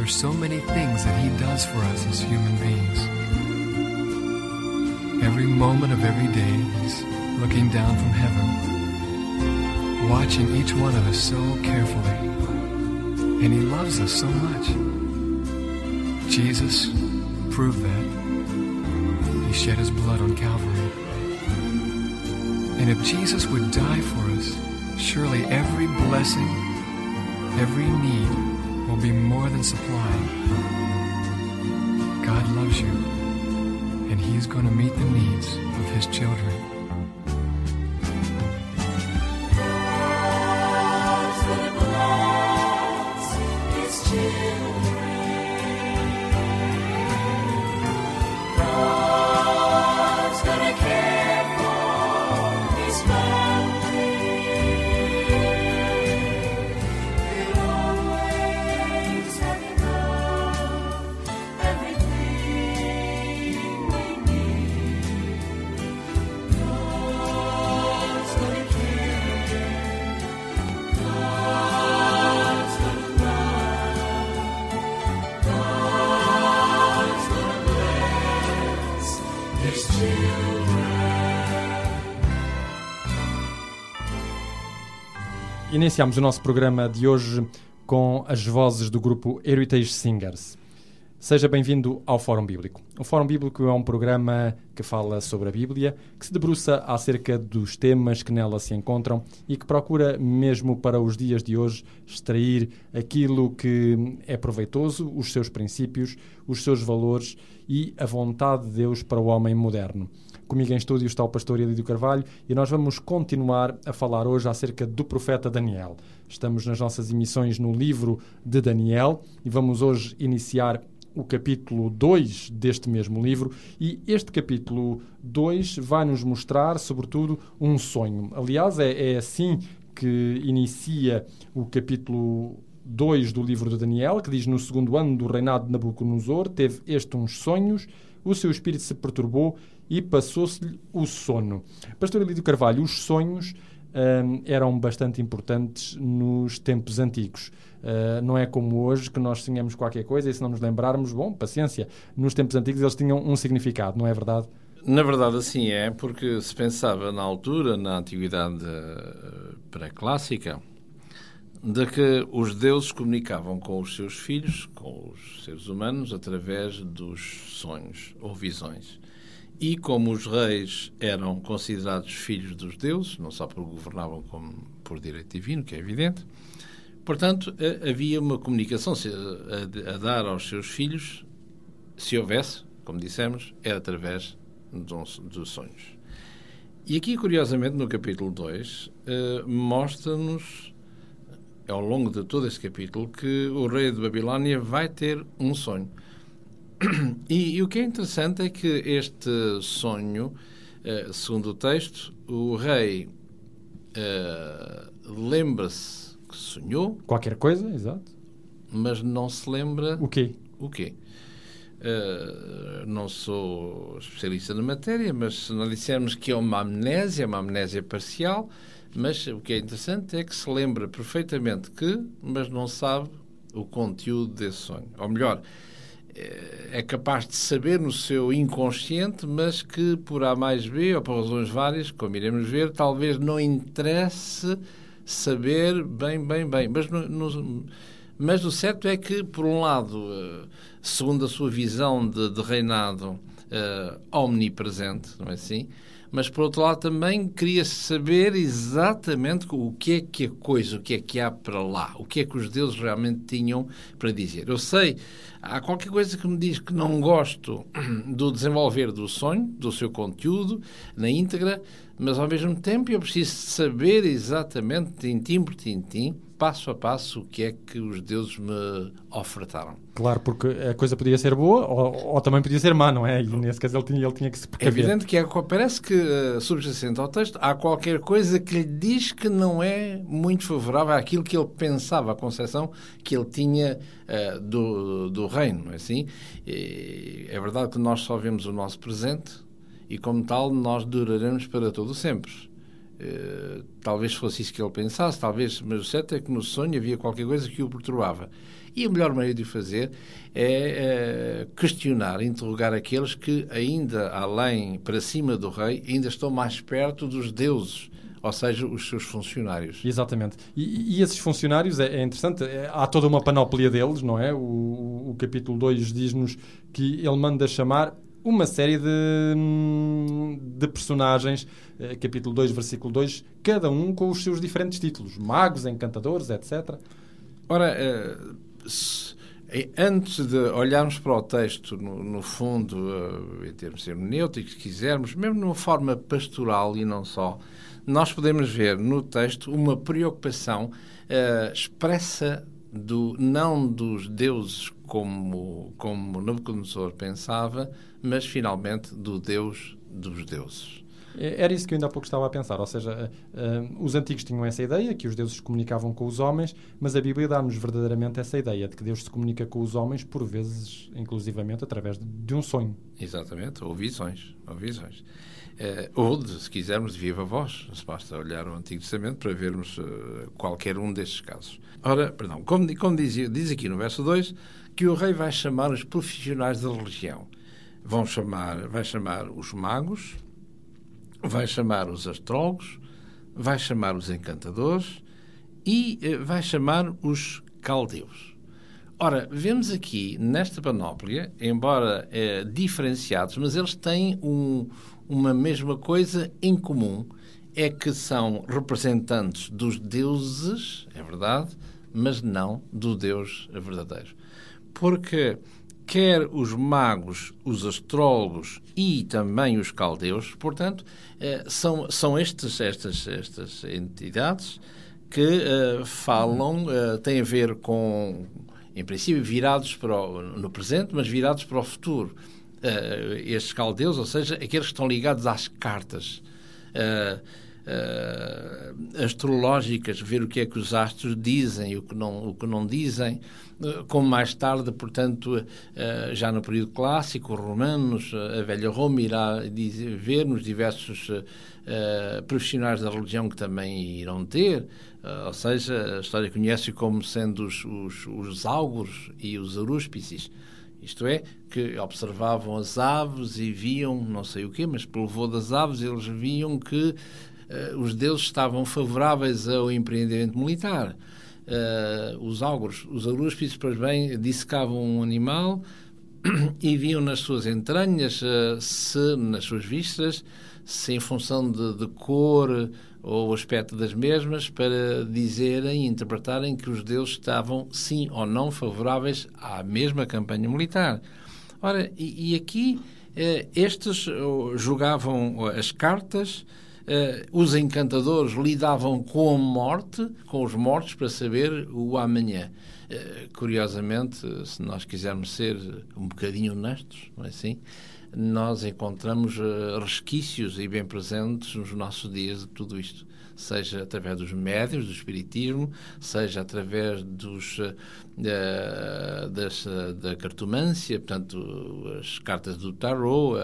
There's so many things that He does for us as human beings. Every moment of every day, He's looking down from heaven, watching each one of us so carefully. And He loves us so much. Jesus proved that. He shed His blood on Calvary. And if Jesus would die for us, surely every blessing, every need will be more than supplied. God loves you, and He's going to meet the needs of His children. Iniciamos o nosso programa de hoje com as vozes do grupo Heritage Singers. Seja bem-vindo ao Fórum Bíblico. O Fórum Bíblico é um programa que fala sobre a Bíblia, que se debruça acerca dos temas que nela se encontram e que procura, mesmo para os dias de hoje, extrair aquilo que é proveitoso, os seus princípios, os seus valores e a vontade de Deus para o homem moderno. Comigo em estúdio está o pastor Elídio Carvalho e nós vamos continuar a falar hoje acerca do profeta Daniel. Estamos nas nossas emissões no livro de Daniel e vamos hoje iniciar o capítulo 2 deste mesmo livro e este capítulo 2 vai nos mostrar, sobretudo, um sonho. Aliás, é, é assim que inicia o capítulo 2 do livro de Daniel, que diz no segundo ano do reinado de Nabucodonosor, teve este uns sonhos, o seu espírito se perturbou e passou-se-lhe o sono. Pastor Elídio Carvalho, os sonhos hum, eram bastante importantes nos tempos antigos. Uh, não é como hoje que nós sonhamos qualquer coisa e se não nos lembrarmos, bom, paciência. Nos tempos antigos eles tinham um significado, não é verdade? Na verdade, assim é, porque se pensava na altura, na antiguidade pré-clássica, de que os deuses comunicavam com os seus filhos, com os seres humanos, através dos sonhos ou visões. E como os reis eram considerados filhos dos deuses, não só porque governavam como por direito divino, que é evidente, portanto, havia uma comunicação a, dar aos seus filhos, se houvesse, como dissemos, era através dos sonhos. E aqui, curiosamente, no capítulo 2, eh, mostra-nos, ao longo de todo este capítulo, que o rei de Babilónia vai ter um sonho. E, e, o que é interessante é que este sonho, uh, segundo o texto, o rei lembra-se que sonhou. Qualquer coisa, exato. Mas não se lembra. O quê? O quê? Uh, não sou especialista na matéria, mas se nós dissermos que é uma amnésia, uma amnésia parcial, Mas o que é interessante é que se lembra perfeitamente que, mas não sabe o conteúdo desse sonho. Ou melhor, eh, é capaz de saber no seu inconsciente, mas que por A mais B, ou por razões várias, como iremos ver, talvez não interesse saber bem, bem, bem. Mas, no, no, mas o certo é que, por um lado, eh, segundo a sua visão de, de reinado uh, omnipresente, não é assim? mas por outro lado também queria saber exatamente o que é que a coisa, o que é que há para lá, o que é que os deuses realmente tinham para dizer. Eu sei, há qualquer coisa que me diz que não gosto do desenvolver do sonho, do seu conteúdo, na íntegra, mas ao mesmo tempo eu preciso saber exatamente, tintim por tintim, passo a passo, o que é que os deuses me ofertaram. Claro, porque a coisa podia ser boa ou, ou também podia ser má, não é? E nesse caso ele tinha, ele tinha que se precaver. É evidente que é, parece que, uh, subjacente ao texto, há qualquer coisa que lhe diz que não é muito favorável àquilo que ele pensava, a concepção que ele tinha uh, do, do reino, é assim? E é verdade que nós só vemos o nosso presente e, como tal, nós duraremos para todo sempre. Uh, talvez fosse isso que ele pensasse, talvez, mas o certo é que no sonho havia qualquer coisa que o perturbava. E o melhor meio de fazer é uh, questionar, interrogar aqueles que, ainda além, para cima do rei, ainda estão mais perto dos deuses ou seja, os seus funcionários. Exatamente. E, e esses funcionários, é, é interessante, é, há toda uma panóplia deles, não é? O, o capítulo 2 diz-nos que ele manda chamar uma série de, de personagens, eh, capítulo 2, versículo 2, cada um com os seus diferentes títulos, magos, encantadores, etc. Ora, eh, antes de olharmos para o texto, no, no fundo, eh, em termos hermenêuticos, se quisermos, mesmo numa forma pastoral e não só, nós podemos ver no texto uma preocupação expressa do, não dos deuses como, como Nabucodonosor pensava, mas finalmente do Deus dos deuses. É, era isso que eu ainda há pouco estava a pensar, ou seja, uh, uh, os antigos tinham essa ideia, que os deuses se comunicavam com os homens, mas a Bíblia dá-nos verdadeiramente essa ideia de que Deus se comunica com os homens, por vezes, inclusivamente, através de, de um sonho. Exatamente, ou visões. Ou visões. Uh, ou, de, se quisermos, de viva voz. Se basta olhar o Antigo Testamento para vermos uh, qualquer um destes casos. Ora, perdão, como, como diz, aqui no verso 2, que o rei vai chamar os profissionais da religião. Vão chamar, vai chamar os magos, vai chamar os astrólogos, vai chamar os encantadores e uh, vai chamar os caldeus. Ora, vemos aqui nesta panóplia, embora diferenciados, mas eles têm um, uma mesma coisa em comum. É que são representantes dos deuses, é verdade, mas não do Deus verdadeiro. Porque quer os magos, os astrólogos e também os caldeus, portanto, eh, são, são estes, estas, estas entidades que uh, falam, uh, têm a ver com, em princípio, virados para o, no presente, mas virados para o futuro uh, estes caldeus, ou seja, aqueles que estão ligados às cartas uh, uh, astrológicas, ver o que é que os astros dizem o que não, o que não dizem, como mais tarde, portanto, já no período clássico, os romanos, a velha Roma irá dizer, ver nos diversos profissionais da religião que também irão ter, ou seja, a história conhece como sendo os, os, os e os arúspices. Isto é, que observavam as aves e viam, não sei o quê, mas pelo voo das aves, eles viam que uh, os deuses estavam favoráveis ao empreendimento militar. Uh, os áuguros, os arúspices, pois bem, dissecavam um animal e viam nas suas entranhas, uh, se nas suas vistas, se em função de, de cor ou o aspecto das mesmas para dizerem e interpretarem que os deuses estavam, sim ou não, favoráveis à mesma campanha militar. Ora, e, e aqui eh, estes jogavam as cartas, eh, os encantadores lidavam com a morte, com os mortos, para saber o amanhã. Eh, curiosamente, se nós quisermos ser um bocadinho honestos, não é assim? Nós encontramos uh, resquícios e bem presentes nos nossos dias de tudo isto. Seja através dos médios, do espiritismo, seja através dos, uh, das, uh, da cartomância, portanto, as cartas do tarot,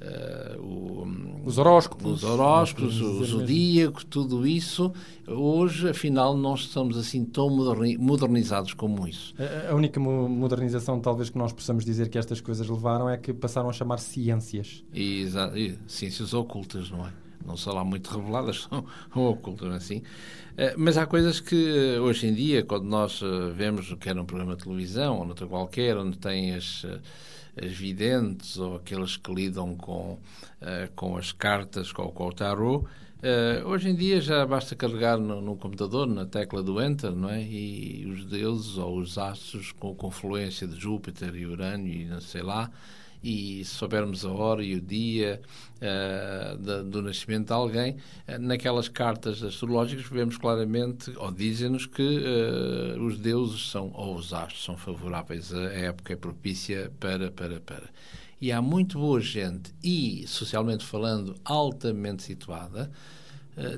uh, o, os horóscopos, os horóscopos o zodíaco, tudo isso, hoje, afinal, não estamos assim tão modernizados como isso. A, única modernização, talvez, que nós possamos dizer que estas coisas levaram é que passaram a chamar ciências. Exato, ciências ocultas, não é? Não são lá muito reveladas, são ocultas, não é assim? Eh, mas há coisas que, hoje em dia, quando nós eh, vemos, quer num programa de televisão ou noutra qualquer, onde tem as videntes ou aqueles que lidam com, uh, com as cartas, com, com o tarot, Uh, hoje em dia já basta carregar no, no, computador, na tecla do Enter, não é? E os deuses ou os astros com confluência de Júpiter e Urânio e não sei lá, e soubermos a hora e o dia uh, do nascimento de alguém, uh, naquelas cartas astrológicas vemos claramente, ou dizem-nos que uh, os deuses são, ou os astros são favoráveis, a época é propícia para, para, para. E há muito boa gente, e socialmente falando, altamente situada,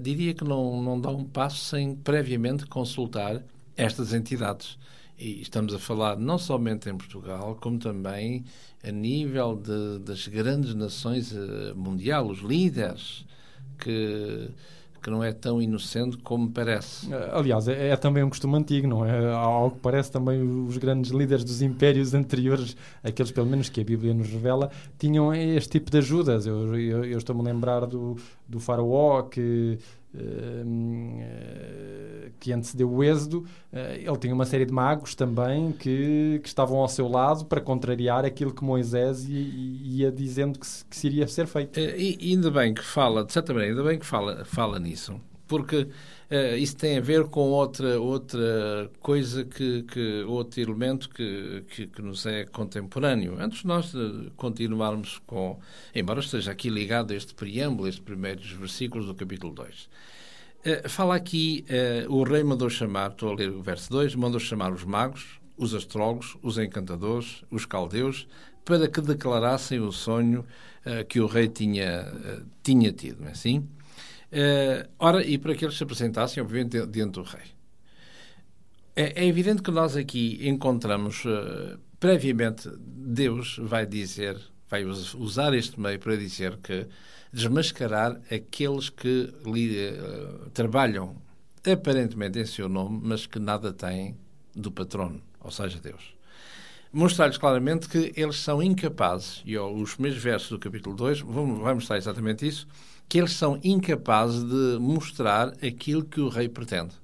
diria que não, não dá um passo sem previamente consultar estas entidades. E estamos a falar não somente em Portugal, como também a nível de, das grandes nações uh, mundial, os líderes, que, que não é tão inocente como parece. Eh, aliás, é, é também um costume antigo, não é? Ao que parece também os grandes líderes dos impérios anteriores, aqueles pelo menos que a Bíblia nos revela, tinham este tipo de ajudas. Eu, eu, eu estou-me a lembrar do, do faraó que eh, que antecedeu o êxodo, eh, ele tinha uma série de magos também que, que estavam ao seu lado para contrariar aquilo que Moisés ia, dizendo que, que se iria ser feito. Eh, e ainda bem que fala, de certa maneira, ainda bem que fala, fala nisso, porque Uh, isso tem a ver com outra, outra coisa, que, que outro elemento que, que, que, nos é contemporâneo. Antes de nós continuarmos com, embora esteja aqui ligado este preâmbulo, estes primeiros versículos do capítulo 2. Uh, eh, fala aqui, uh, o rei mandou chamar, estou a ler o verso 2, mandou chamar os magos, os astrólogos, os encantadores, os caldeus, para que declarassem o sonho que o rei tinha, tinha tido, não é assim? Uh, ora, e para que eles se apresentassem, obviamente, diante do rei. É, é evidente que nós aqui encontramos, uh, previamente, Deus vai dizer, vai usar este meio para dizer que desmascarar aqueles que li, uh, trabalham aparentemente em seu nome, mas que nada têm do patrono, ou seja, Deus. Mostrar-lhes claramente que eles são incapazes, e os primeiros versos do capítulo 2 vão, mostrar exatamente isso, que eles são incapazes de mostrar aquilo que o rei pretende.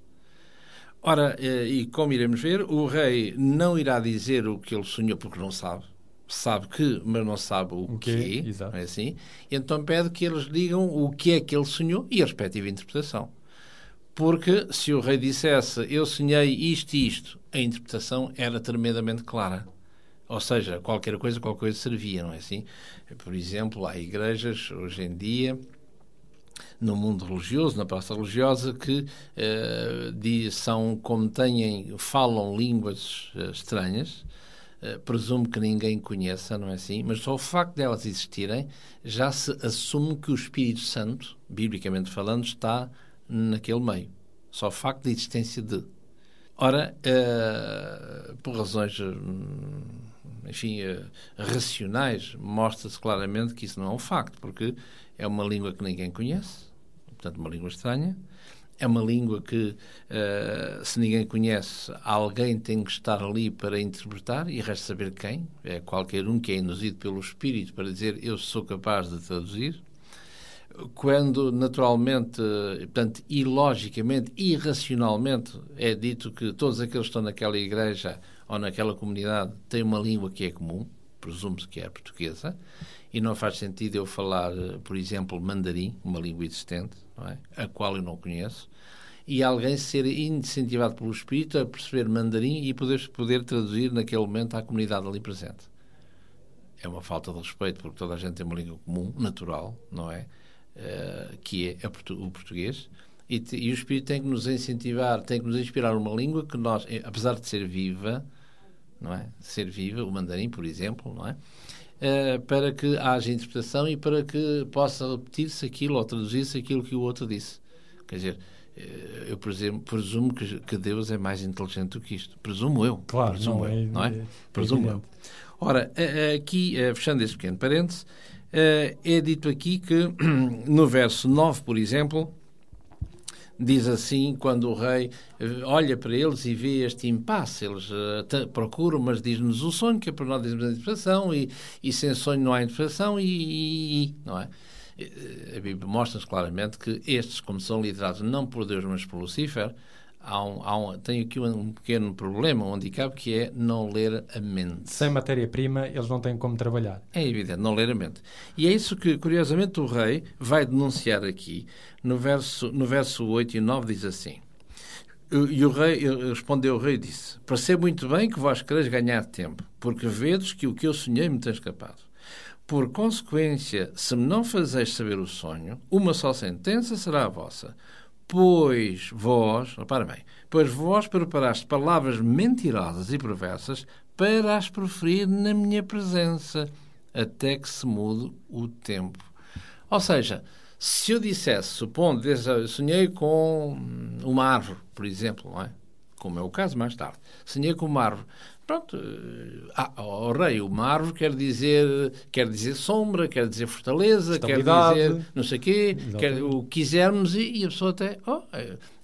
Ora, eh, e como iremos ver, o rei não irá dizer o que ele sonhou porque não sabe. Sabe que, mas não sabe o, o que é. é assim? Então pede que eles digam o que é que ele sonhou e a respectiva interpretação. Porque se o rei dissesse eu sonhei isto e isto, a interpretação era tremendamente clara. Ou seja, qualquer coisa, qualquer coisa servia, não é assim? Por exemplo, há igrejas hoje em dia no mundo religioso, na praça religiosa, que uh, são, como têm, falam línguas uh, estranhas, uh, presumo que ninguém conheça, não é assim? Mas só o facto delas existirem já se assume que o Espírito Santo, biblicamente falando, está naquele meio. Só o facto da existência de. Ora, por razões, enfim, racionais, mostra-se claramente que isso não é um facto, porque é uma língua que ninguém conhece, portanto, uma língua estranha. É uma língua que, uh, se ninguém conhece, alguém tem que estar ali para interpretar e resta saber quem. É qualquer um que é induzido pelo Espírito para dizer eu sou capaz de traduzir. Quando, naturalmente, portanto, ilogicamente, irracionalmente, é dito que todos aqueles que estão naquela igreja ou naquela comunidade têm uma língua que é comum, presume-se que é portuguesa, e não faz sentido eu falar, por exemplo, mandarim, uma língua existente, é? a qual eu não conheço, e alguém ser incentivado pelo espírito a perceber mandarim e poder, poder traduzir naquele momento à comunidade ali presente. É uma falta de respeito, porque toda a gente tem uma língua comum, natural, não é? Uh, que é o português. E, e, o espírito tem que nos incentivar, tem que nos inspirar uma língua que nós, eh, apesar de ser viva, não é? Ser viva, o mandarim, por exemplo, não é? Uh, para que haja interpretação e para que possa repetir-se aquilo ou traduzir-se aquilo que o outro disse. Quer dizer, uh, eu presumo, presumo que, que, Deus é mais inteligente do que isto. Presumo eu. Claro, presumo não, eu, é, não é? é presumo eu. Ora, aqui, fechando este pequeno parênteses, é dito aqui que, no verso 9, por exemplo, diz assim, quando o rei eh, olha para eles e vê este impasse, eles uh, procuram, mas diz-nos o sonho, que é para nós dizemos a interpretação, e, e sem sonho não há interpretação, e, e, e não é? A Bíblia mostra-nos claramente que estes, como são liderados não por Deus, mas por Lucifer, há um, há um, tenho aqui um pequeno problema, um handicap, que é não ler a mente. Sem matéria-prima, eles não têm como trabalhar. É evidente, não ler a mente. E é isso que, curiosamente, o rei vai denunciar aqui. No verso, no verso 8 e 9 diz assim... E o rei respondeu o rei e disse: Percebo muito bem que vós quereis ganhar tempo, porque vedes que o que eu sonhei me tem escapado. Por consequência, se me não fazeis saber o sonho, uma só sentença será a vossa Pois vós, repara bem, pois vós preparaste palavras mentirosas e perversas para as proferir na minha presença, até que se mude o tempo. Ou seja, se eu dissesse, supondo, sonhei com uma árvore, por exemplo, não é? como é o caso mais tarde, sonhei com uma árvore, Pronto, eh, ah, o rei, uma árvore quer dizer, quer dizer sombra, quer dizer fortaleza, quer dizer não sei quê, quer, o que quisermos e, e, a pessoa até. Oh,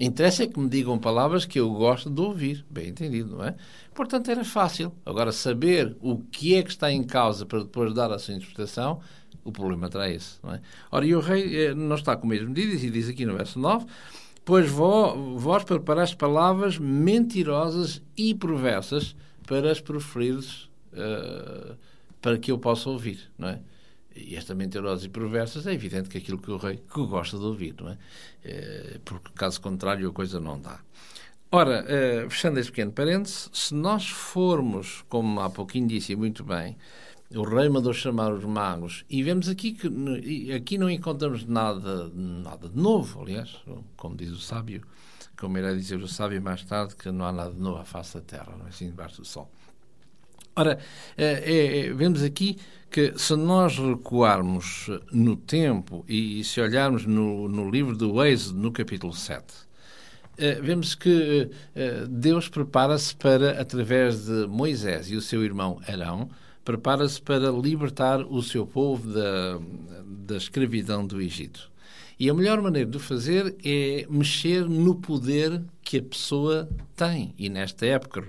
interessa é que me digam palavras que eu gosto de ouvir, bem entendido, não é? Portanto, era fácil. Agora, saber o que é que está em causa para depois dar a sua interpretação, o problema terá esse, não é? Ora, e o rei eh, não está com o mesmo diz, e diz aqui no verso 9 pois vós preparaste palavras mentirosas e perversas para as proferires uh, para que eu possa ouvir, não é? E esta mentirosas e perversas é evidente que aquilo que o rei que gosta de ouvir, não é? Uh, porque caso contrário a coisa não dá. Ora, uh, fechando este pequeno parênteses, se nós formos, como há pouquinho disse muito bem, o rei mandou chamar os magos e vemos aqui que aqui não encontramos nada, nada de novo, aliás, como diz o sábio, como irá dizer o sábio mais tarde, que não há nada de novo à face da Terra, não é assim debaixo do Sol. Ora, é, é, vemos aqui que se nós recuarmos no tempo e, e se olharmos no, no, livro do Êxodo, no capítulo 7, é, vemos que é, Deus prepara-se para, através de Moisés e o seu irmão Arão, prepara-se para libertar o seu povo da, da escravidão do Egito. E a melhor maneira de fazer é mexer no poder que a pessoa tem. E nesta época,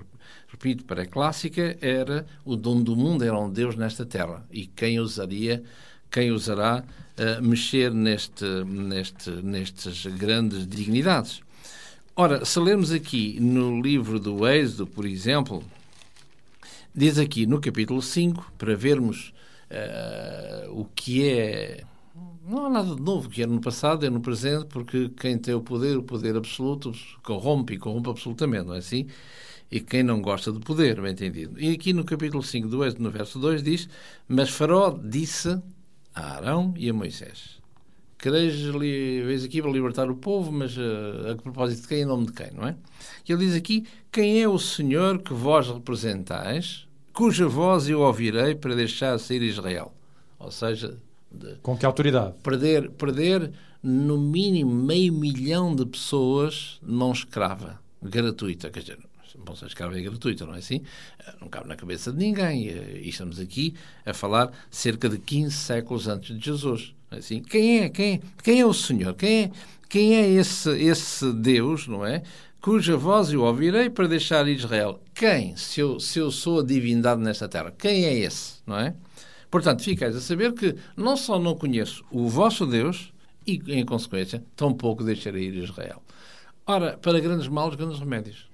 repito, para a clássica, era o dono do mundo, era um Deus nesta terra. E quem usaria, quem usará uh, mexer neste, neste, nestas grandes dignidades? Ora, se lermos aqui no livro do Êxodo, por exemplo, diz aqui no capítulo 5, para vermos uh, o que é não há nada de novo que é no passado, é no presente, porque quem tem o poder, o poder absoluto, corrompe e corrompe absolutamente, não é assim? E quem não gosta de poder, bem entendido. E aqui no capítulo 5 do Êxodo, no verso 2, diz: Mas Faraó disse a Arão e a Moisés: Quereis, vês aqui para libertar o povo, mas uh, a propósito de quem, em nome de quem, não é? E ele diz aqui: Quem é o Senhor que vós representais, cuja voz eu ouvirei para deixar sair Israel? Ou seja, de Com que autoridade? Perder, perder no mínimo meio milhão de pessoas mão escrava, gratuita. Quer dizer, mão escrava é gratuita, não é assim? Não cabe na cabeça de ninguém. E estamos aqui a falar cerca de 15 séculos antes de Jesus. Não é assim? Quem é? Quem, quem é o Senhor? Quem é, quem é esse, esse Deus, não é? Cuja voz eu ouvirei para deixar Israel. Quem? Se eu, se eu sou a divindade nesta terra. Quem é esse, não é? Portanto, ficais a saber que não só não conheço o vosso Deus e, em consequência, tampouco deixarei ir Israel. Ora, para grandes males, grandes remédios.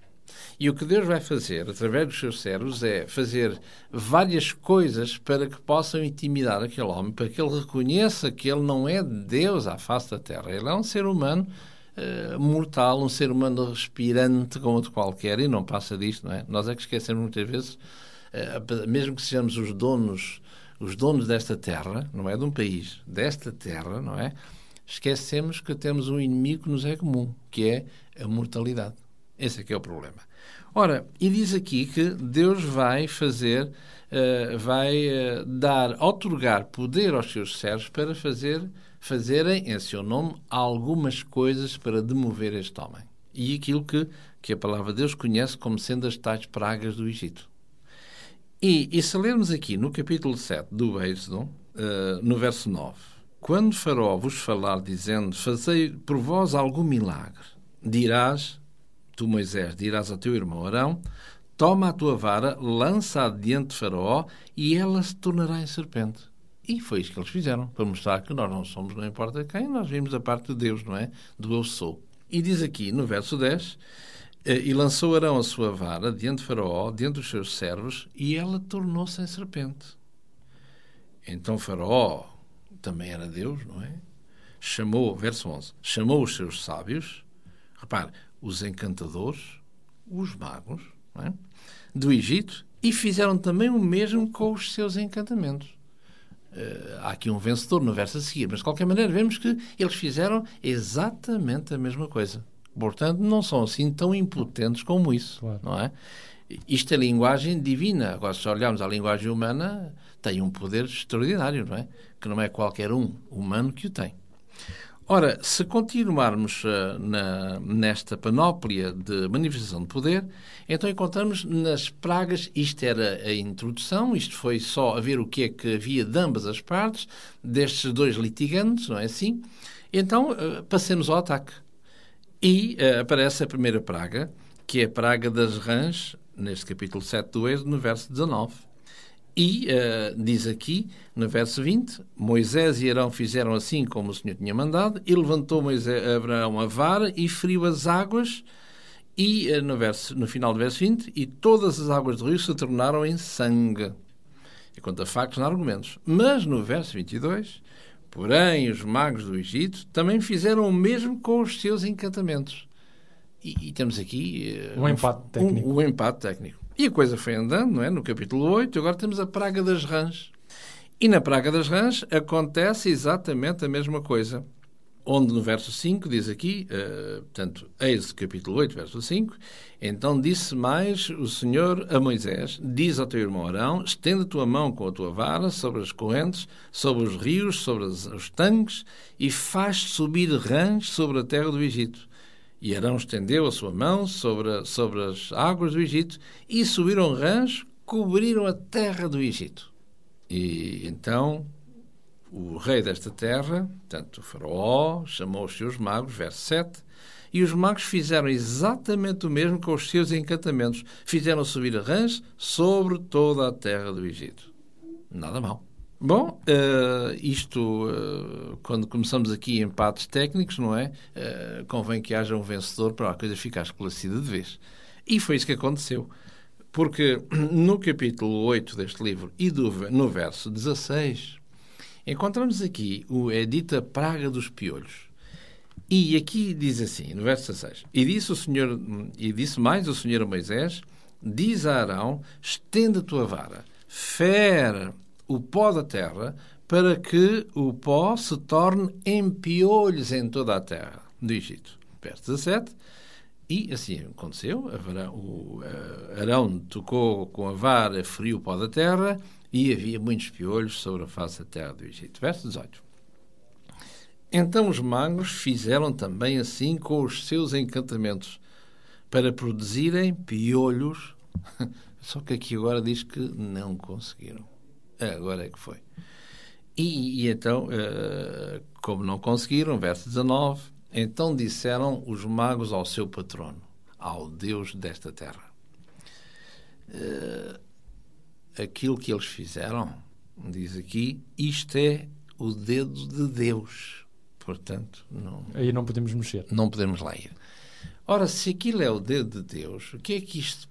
E o que Deus vai fazer, através dos seus servos, é fazer várias coisas para que possam intimidar aquele homem, para que ele reconheça que ele não é Deus à face da terra. Ele é um ser humano uh, mortal, um ser humano respirante como outro qualquer, e não passa disto, não é? Nós é que esquecemos muitas vezes, uh, mesmo que sejamos os donos os donos desta terra, não é de um país, desta terra, não é? Esquecemos que temos um inimigo que nos é comum, que é a mortalidade. Esse é que é o problema. Ora, e diz aqui que Deus vai fazer, uh, vai uh, dar, otorgar poder aos seus servos para fazer, fazerem em seu nome algumas coisas para demover este homem. E aquilo que, que a palavra de Deus conhece como sendo as tais pragas do Egito. E, e se lermos aqui no capítulo 7 do Êxodo, uh, no verso 9: Quando Faraó vos falar, dizendo: Fazei por vós algum milagre, dirás, tu Moisés, dirás ao teu irmão Arão: Toma a tua vara, lança-a diante de Faraó e ela se tornará em serpente. E foi isso que eles fizeram, para mostrar que nós não somos, não importa quem, nós vimos a parte de Deus, não é? Do eu sou. E diz aqui no verso 10: eh, E lançou Arão a sua vara diante de Faraó, diante dos seus servos, e ela tornou-se em serpente. Então Faraó também era Deus, não é? Chamou, verso 11, chamou os seus sábios, repare, os encantadores, os magos, é? do Egito, e fizeram também o mesmo com os seus encantamentos. Uh, há aqui um vencedor no verso a seguir, mas de qualquer maneira vemos que eles fizeram exatamente a mesma coisa. Portanto, não são assim tão impotentes como isso, claro. não é? Isto é linguagem divina. Agora, se olharmos a linguagem humana, tem um poder extraordinário, não é? Que não é qualquer um humano que o tem. Ora, se continuarmos uh, na, nesta panóplia de manifestação de poder, então encontramos nas pragas, isto era a introdução, isto foi só a ver o que é que havia de ambas as partes, destes dois litigantes, não é assim? Então, uh, passemos ao ataque. E uh, aparece a primeira praga, que é a praga das rãs, neste capítulo 7 do Êxodo, no verso 19. E uh, diz aqui, no verso 20, Moisés e Arão fizeram assim como o Senhor tinha mandado, e levantou Moisés, Abraão a vara e feriu as águas, e uh, no, verso, no final do verso 20, e todas as águas do rio se tornaram em sangue. E conta factos não argumentos. Mas no verso 22, porém os magos do Egito também fizeram o mesmo com os seus encantamentos. E, e temos aqui... Uh, um empate técnico. Um, um empate técnico. E a coisa foi andando, não é? No capítulo 8, agora temos a praga das rãs. E na praga das rãs acontece exatamente a mesma coisa. Onde no verso 5 diz aqui, uh, portanto, eis capítulo 8, verso 5, então disse mais o Senhor a Moisés, diz ao teu irmão Arão, estende a tua mão com a tua vara sobre as correntes, sobre os rios, sobre os tanques, e faz subir rãs sobre a terra do Egito e Arão estendeu a sua mão sobre, sobre as águas do Egito e subiram rãs, cobriram a terra do Egito. E então o rei desta terra, tanto o faraó, chamou os seus magos, verso 7, e os magos fizeram exatamente o mesmo com os seus encantamentos. Fizeram subir rãs sobre toda a terra do Egito. Nada mal. Bom, uh, isto, uh, quando começamos aqui empates técnicos, não é? Uh, convém que haja um vencedor para a coisa ficar esclarecida de vez. E foi isso que aconteceu. Porque no capítulo 8 deste livro e do, no verso 16, encontramos aqui o, é dita praga dos piolhos. E aqui diz assim, no verso 16: E disse o Senhor, e disse mais o Senhor a Moisés: Diz a Arão: estenda a tua vara, fere o pó da terra para que o pó se torne em piolhos em toda a terra do Egito. Verso 17. E assim aconteceu. O eh, Arão tocou com a vara, feriu o pó da terra e havia muitos piolhos sobre a face da terra do Egito. Verso 18. Então os magos fizeram também assim com os seus encantamentos para produzirem piolhos. Só que aqui agora diz que não conseguiram. Agora é que foi. E, e então, uh, como não conseguiram, verso 19, então disseram os magos ao seu patrono, ao Deus desta terra. Uh, aquilo que eles fizeram, diz aqui, isto é o dedo de Deus. Portanto, não, aí não podemos mexer. Não podemos lá ir. Ora, se aquilo é o dedo de Deus, o que é que isto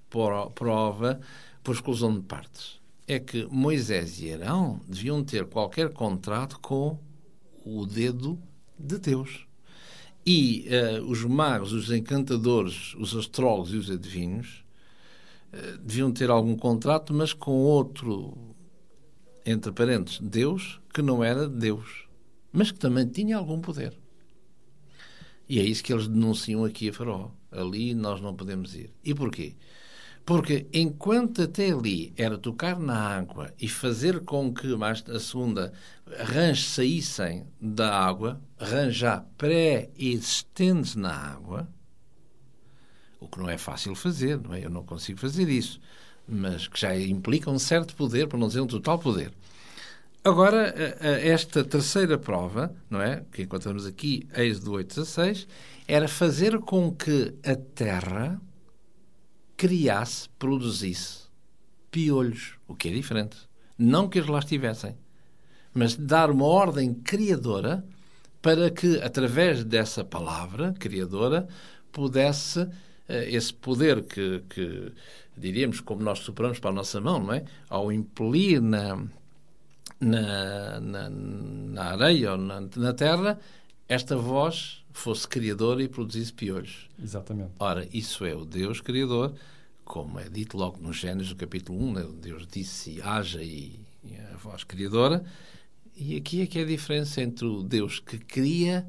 prova por exclusão de partes? é que Moisés e Arão deviam ter qualquer contrato com o dedo de Deus. E uh, os magos, os encantadores, os astrólogos e os adivinhos deviam ter algum contrato, mas com outro, entre parentes, Deus, que não era Deus, mas que também tinha algum poder. E é isso que eles denunciam aqui a Faraó. Ali nós não podemos ir. E porquê? Porque enquanto até ali era tocar na água e fazer com que mais a segunda rãs saíssem da água, rãs já pré-existentes na água, o que não é fácil fazer, não é? Eu não consigo fazer isso, mas que já implica um certo poder, para não dizer um total poder. Agora, esta terceira prova, não é? Que encontramos aqui, Êxodo 8,16, era fazer com que a terra criasse, produzisse piolhos, o que é diferente. Não que eles lá estivessem, mas dar uma ordem criadora para que, através dessa palavra criadora, pudesse esse poder que, que, diríamos, como nós superamos para a nossa mão, não é? Ao impelir na, na, na, na areia ou na, na terra, esta voz fosse criadora e produzisse piolhos. Exatamente. Ora, isso é o Deus criador, como é dito logo no Gênesis, no capítulo 1, né? Deus disse haja e, e a voz criadora. E aqui é que é a diferença entre o Deus que cria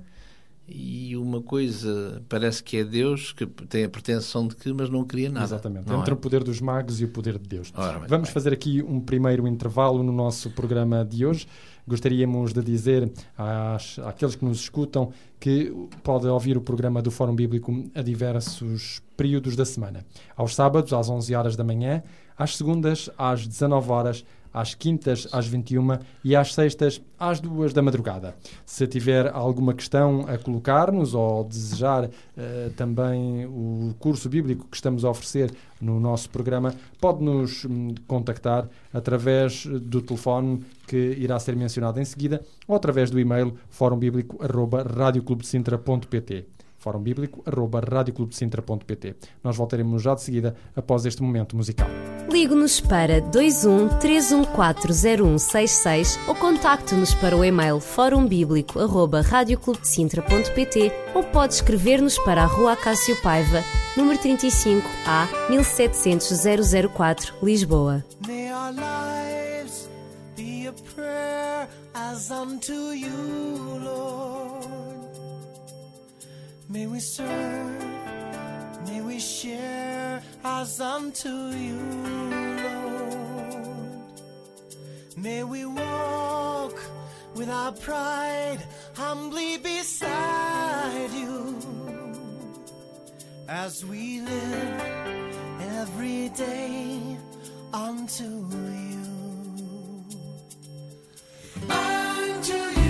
e uma coisa parece que é Deus que tem a pretensão de que, mas não cria nada. Exatamente. Não Entre é? o poder dos magos e o poder de Deus. Ora, Vamos bem. fazer aqui um primeiro intervalo no nosso programa de hoje. Gostaríamos de dizer às, àqueles que nos escutam que podem ouvir o programa do Fórum Bíblico a diversos períodos da semana. Aos sábados, às 11 horas da manhã, às segundas, às 19 horas, às quintas, às 21 e às sextas, às 2 da madrugada. Se tiver alguma questão a colocar-nos ou desejar eh, também o curso bíblico que estamos a oferecer no nosso programa, pode-nos hum, contactar através do telefone que irá ser mencionado em seguida ou através do e-mail fórumbíblico.radioclubdecintra.pt fórumbíblico.radioclubdecintra.pt Nós voltaremos já de seguida após este momento musical. Ligue-nos para 21 3140166 ou contacte-nos para o e-mail forumbíblico.radioclubdecintra.pt ou pode escrever-nos para a Rua Acácio Paiva, número 35 A 1700 004, Lisboa. May our lives be a prayer as unto you, Lord. May we serve, we share as unto you, Lord. May we walk without pride, humbly beside you as we live every day unto you. Unto you,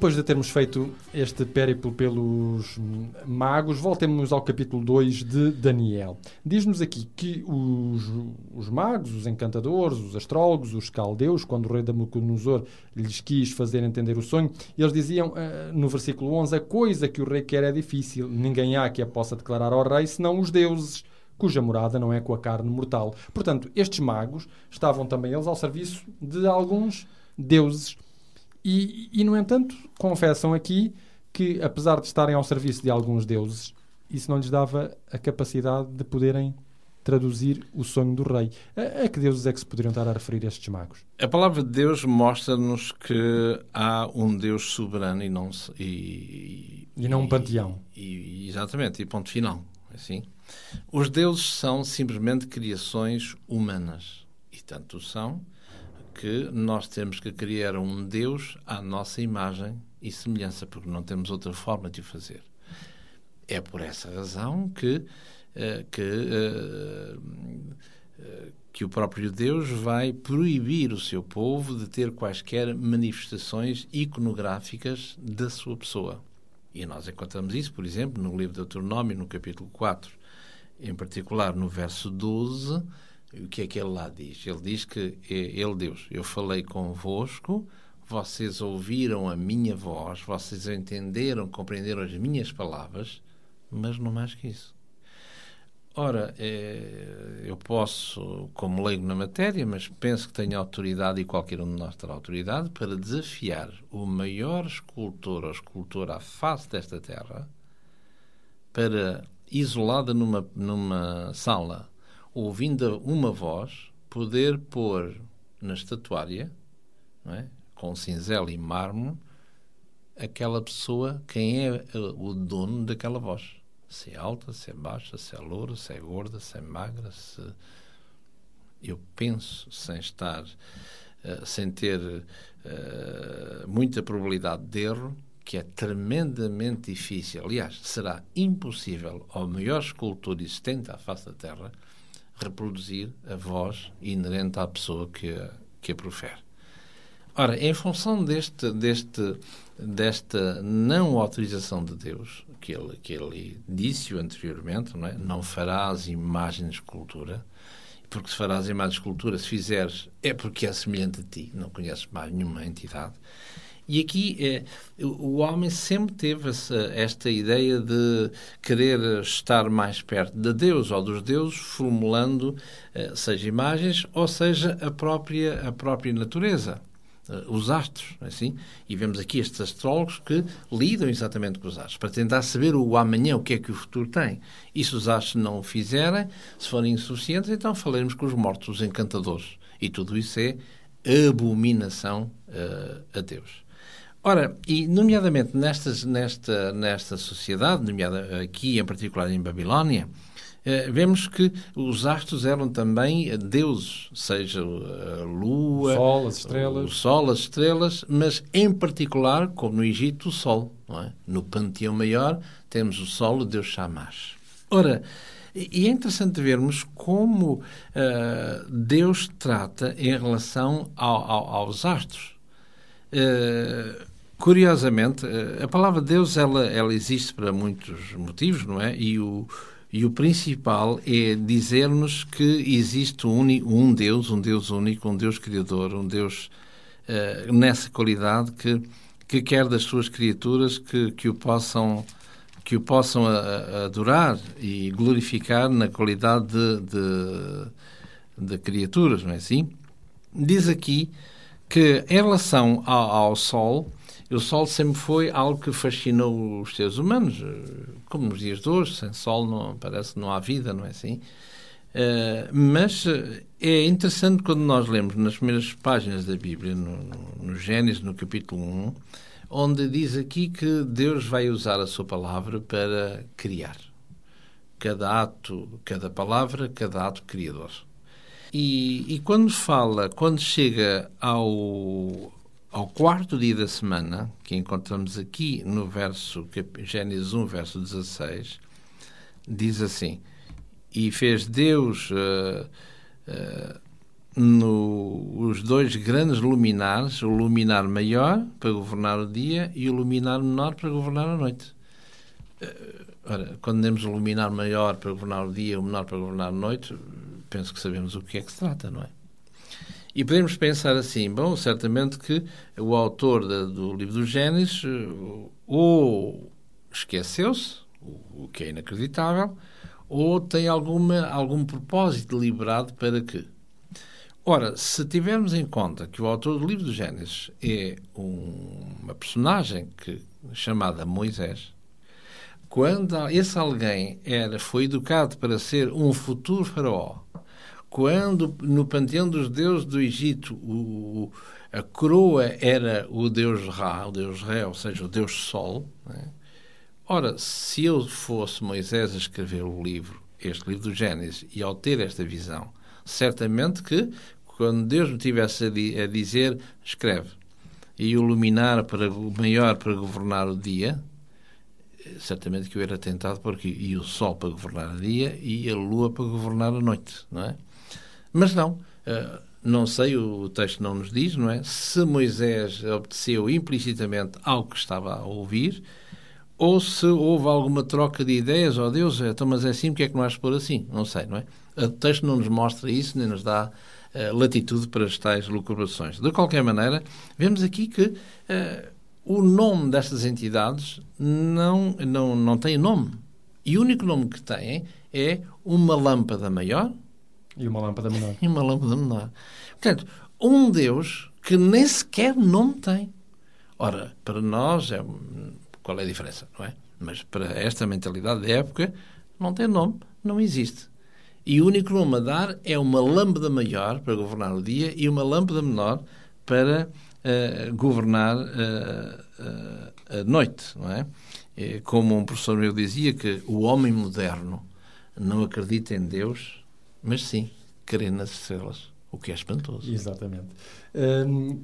Depois de termos feito este périplo pelos magos, voltemos ao capítulo 2 de Daniel. Diz-nos aqui que os, os, magos, os encantadores, os astrólogos, os caldeus, quando o rei Nabucodonosor lhes quis fazer entender o sonho, eles diziam eh, no versículo 11: A coisa que o rei quer é difícil, ninguém há que a possa declarar ao rei, senão os deuses cuja morada não é com a carne mortal. Portanto, estes magos estavam também eles ao serviço de alguns deuses e, e, no entanto, confessam aqui que, apesar de estarem ao serviço de alguns deuses, isso não lhes dava a capacidade de poderem traduzir o sonho do rei. A, a, que deuses é que se poderiam estar a referir estes magos? A palavra de Deus mostra-nos que há um Deus soberano e não e, e não um panteão. E, exatamente, e ponto final. Assim. Os deuses são simplesmente criações humanas e tanto são que nós temos que criar um Deus à nossa imagem e semelhança, porque não temos outra forma de o fazer. É por essa razão que, uh, que, uh, uh, que o próprio Deus vai proibir o seu povo de ter quaisquer manifestações iconográficas da sua pessoa. E nós encontramos isso, por exemplo, no livro de Deuteronômio, no capítulo 4, em particular no verso 12 o que é que ele lá diz? Ele diz que é ele, Deus, eu falei convosco, vocês ouviram a minha voz, vocês entenderam, compreenderam as minhas palavras, mas não mais que isso. Ora, é, eu posso, como leigo na matéria, mas penso que tenho autoridade e qualquer um de nós terá autoridade para desafiar o maior escultor ou escultora à face desta terra para, isolada numa, numa sala, ouvindo uma voz, poder pôr na estatuária, é? com cinzel e mármore, aquela pessoa, quem é o dono daquela voz. Se é alta, se é baixa, se é loura, se é gorda, se é magra, se... Eu penso, sem estar, uh, sem ter uh, muita probabilidade de erro, que é tremendamente difícil, aliás, será impossível ao maior escultor existente à face da Terra reproduzir a voz inerente à pessoa que a, que a profere. Ora, em função deste, deste, desta não autorização de Deus, que ele, que ele disse anteriormente, não, é? não farás imagens de escultura, porque se farás imagens de escultura, se fizeres, é porque é semelhante a ti, não conheces mais nenhuma entidade. E aqui é, o homem sempre teve esta ideia de querer estar mais perto de Deus ou dos deuses, formulando eh, seja imagens ou seja a própria, a própria natureza eh, os astros, é assim, e vemos aqui estes astrólogos que lidam exatamente com os astros, para tentar saber o amanhã, o que é que o futuro tem. E se os astros não o fizerem, se forem insuficientes, então falaremos com os mortos, os encantadores. E tudo isso é abominação uh, a Deus. Ora, e nomeadamente nestas, nesta, nesta sociedade, nomeada aqui em particular em Babilónia, eh, vemos que os astros eram também deuses, seja a lua, o sol, as estrelas, o sol, as estrelas, mas em particular, como no Egito, o sol. É? No panteão maior temos o sol, o deus Shamash. Ora, e é interessante vermos como uh, Deus trata em relação ao, ao, aos astros. Uh, Curiosamente, eh, a palavra de Deus ela, ela existe para muitos motivos, não é? E o, e o principal é dizer-nos que existe um, um, Deus, um Deus único, um Deus criador, um Deus uh, nessa qualidade que, que quer das suas criaturas que, que o possam que o possam adorar e glorificar na qualidade de, de, de, criaturas, não é assim? Diz aqui que em relação ao, ao Sol, o Sol sempre foi algo que fascinou os seres humanos, como nos dias de hoje, sem Sol não, parece que não há vida, não é assim? Uh, mas eh, é interessante quando nós lemos nas primeiras páginas da Bíblia, no, no, no Gênesis, no capítulo 1, onde diz aqui que Deus vai usar a sua palavra para criar. Cada ato, cada palavra, cada ato criador. E, e quando fala, quando chega ao, ao quarto dia da semana, que encontramos aqui no verso, Gênesis 1, verso 16, diz assim: E fez Deus uh, uh, no, os dois grandes luminares, o luminar maior para governar o dia e o luminar menor para governar a noite. Uh, ora, quando temos o luminar maior para governar o dia e o menor para governar a noite, penso que sabemos o que é que se trata, não é? E podemos pensar assim, bom, certamente que o autor da, do livro do Gênesis eh, ou esqueceu-se, o, que é inacreditável, ou tem alguma, algum propósito deliberado para que. Ora, se tivermos em conta que o autor do livro do Gênesis é um, uma personagem que, chamada Moisés, quando esse alguém era, foi educado para ser um futuro faraó, quando no panteão dos deuses do Egito o, a coroa era o deus Ra, o deus Ré, ou seja, o deus Sol, né? ora, se eu fosse Moisés a escrever o livro, este livro do Gênesis, e ao ter esta visão, certamente que quando Deus me tivesse a, di a dizer, escreve, e o luminar para maior para governar o dia, certamente que eu era tentado porque e o sol para governar o dia e a lua para governar a noite, não é? Mas não, uh, não sei, o texto não nos diz, não é? Se Moisés obedeceu implicitamente ao que estava a ouvir, ou se houve alguma troca de ideias, oh, Deus, então, mas é assim, porque é que não has de pôr assim? Não sei, não é? O texto não nos mostra isso, nem nos dá uh, latitude para as tais lucubrações. De qualquer maneira, vemos aqui que uh, o nome destas entidades não, não, não tem nome. E o único nome que têm é uma lâmpada maior, e uma lâmpada menor. E uma lâmpada menor. Portanto, um Deus que nem sequer nome tem. Ora, para nós, é, qual é a diferença, não é? Mas para esta mentalidade da época, não tem nome, não existe. E o único nome a dar é uma lâmpada maior para governar o dia e uma lâmpada menor para uh, governar uh, uh, a noite, não é? Como um professor meu dizia que o homem moderno não acredita em Deus mas sim querer nas estrelas, o que é espantoso. Exatamente. Hum,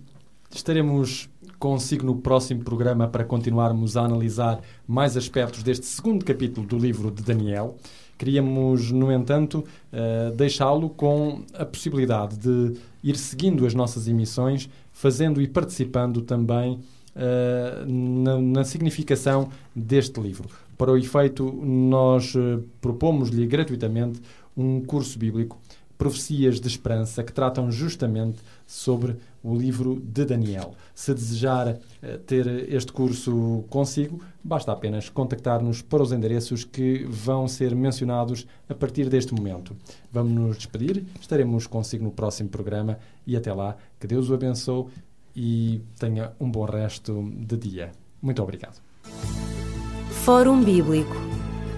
estaremos consigo no próximo programa para continuarmos a analisar mais aspectos deste segundo capítulo do livro de Daniel. Queríamos, no entanto, uh, deixá-lo com a possibilidade de ir seguindo as nossas emissões, fazendo e participando também uh, na, significação deste livro. Para o efeito, nós uh, propomos-lhe gratuitamente um curso bíblico, Profecias de Esperança, que tratam justamente sobre o livro de Daniel. Se desejar uh, ter este curso consigo, basta apenas contactar-nos para os endereços que vão ser mencionados a partir deste momento. Vamos nos despedir, estaremos consigo no próximo programa e até lá, que Deus o abençoe e tenha um bom resto de dia. Muito obrigado. Fórum Bíblico